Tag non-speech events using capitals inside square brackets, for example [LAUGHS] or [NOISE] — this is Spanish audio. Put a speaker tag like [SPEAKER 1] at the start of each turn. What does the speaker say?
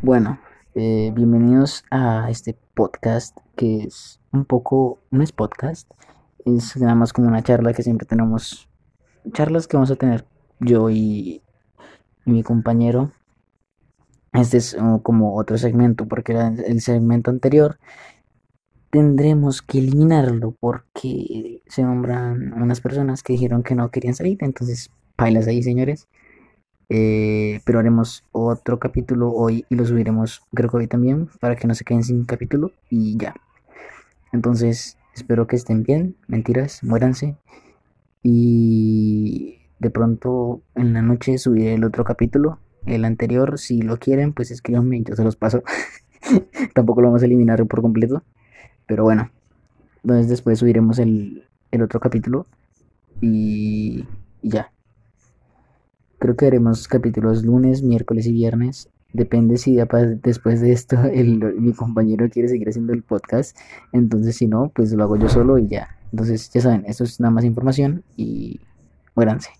[SPEAKER 1] Bueno, eh, bienvenidos a este podcast que es un poco, no es podcast, es nada más como una charla que siempre tenemos, charlas que vamos a tener yo y, y mi compañero. Este es uh, como otro segmento porque era el segmento anterior tendremos que eliminarlo porque se nombran unas personas que dijeron que no querían salir, entonces bailas ahí señores. Eh, pero haremos otro capítulo hoy y lo subiremos creo que hoy también para que no se queden sin capítulo y ya. Entonces espero que estén bien, mentiras, muéranse y de pronto en la noche subiré el otro capítulo. El anterior, si lo quieren, pues escríbanme yo se los paso. [LAUGHS] Tampoco lo vamos a eliminar por completo. Pero bueno, entonces después subiremos el, el otro capítulo y ya. Creo que haremos capítulos lunes, miércoles y viernes. Depende si después de esto [LAUGHS] el, mi compañero quiere seguir haciendo el podcast. Entonces, si no, pues lo hago yo solo y ya. Entonces, ya saben, esto es nada más información y muéranse.